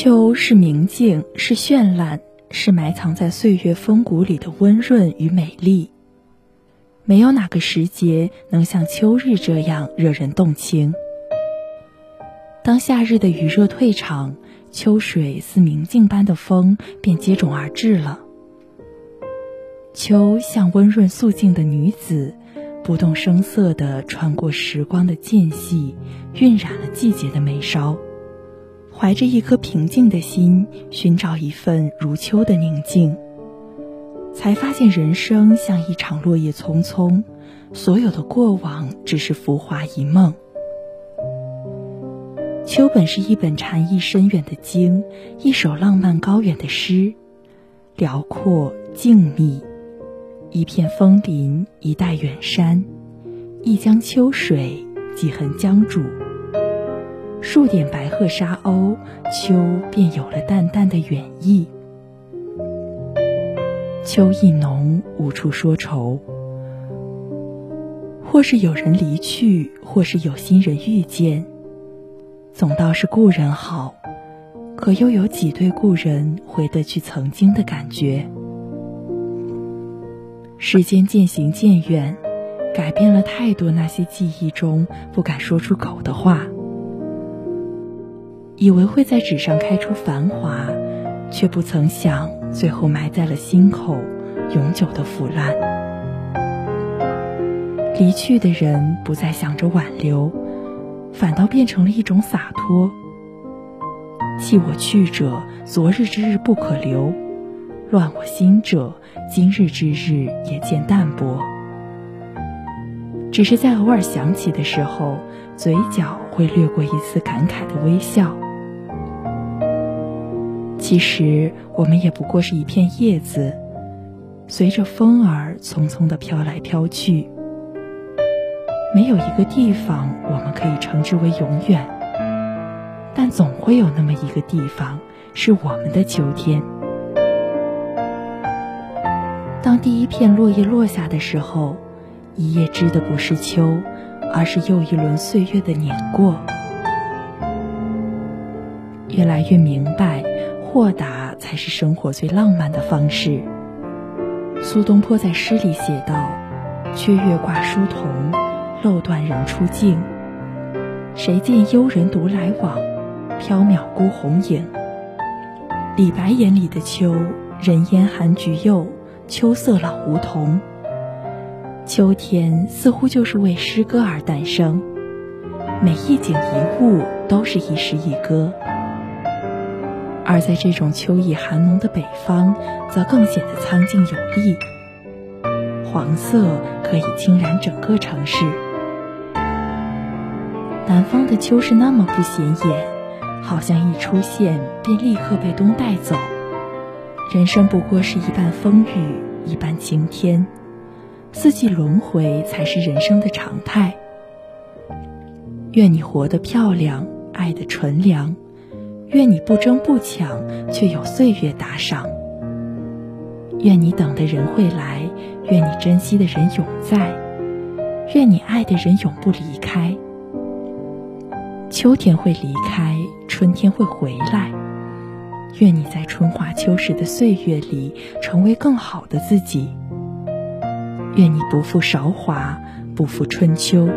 秋是明净，是绚烂，是埋藏在岁月风骨里的温润与美丽。没有哪个时节能像秋日这样惹人动情。当夏日的余热退场，秋水似明镜般的风便接踵而至了。秋像温润素净的女子，不动声色地穿过时光的间隙，晕染了季节的眉梢。怀着一颗平静的心，寻找一份如秋的宁静，才发现人生像一场落叶匆匆，所有的过往只是浮华一梦。秋本是一本禅意深远的经，一首浪漫高远的诗，辽阔静谧，一片枫林，一带远山，一江秋水，几痕江渚。数点白鹤沙鸥，秋便有了淡淡的远意。秋意浓，无处说愁。或是有人离去，或是有新人遇见。总倒是故人好，可又有几对故人回得去曾经的感觉？时间渐行渐远，改变了太多那些记忆中不敢说出口的话。以为会在纸上开出繁华，却不曾想，最后埋在了心口，永久的腐烂。离去的人不再想着挽留，反倒变成了一种洒脱。弃我去者，昨日之日不可留；乱我心者，今日之日也渐淡薄。只是在偶尔想起的时候，嘴角会掠过一丝感慨的微笑。其实我们也不过是一片叶子，随着风儿匆匆的飘来飘去。没有一个地方我们可以称之为永远，但总会有那么一个地方是我们的秋天。当第一片落叶落下的时候，一叶知的不是秋，而是又一轮岁月的碾过。越来越明白。豁达才是生活最浪漫的方式。苏东坡在诗里写道：“缺月挂疏桐，漏断人初静。谁见幽人独来往，缥缈孤鸿影。”李白眼里的秋，人烟寒菊柚，秋色老梧桐。秋天似乎就是为诗歌而诞生，每一景一物都是一诗一歌。而在这种秋意寒浓的北方，则更显得苍劲有力。黄色可以浸染整个城市。南方的秋是那么不显眼，好像一出现便立刻被冬带走。人生不过是一半风雨，一半晴天，四季轮回才是人生的常态。愿你活得漂亮，爱得纯良。愿你不争不抢，却有岁月打赏。愿你等的人会来，愿你珍惜的人永在，愿你爱的人永不离开。秋天会离开，春天会回来。愿你在春华秋实的岁月里，成为更好的自己。愿你不负韶华，不负春秋。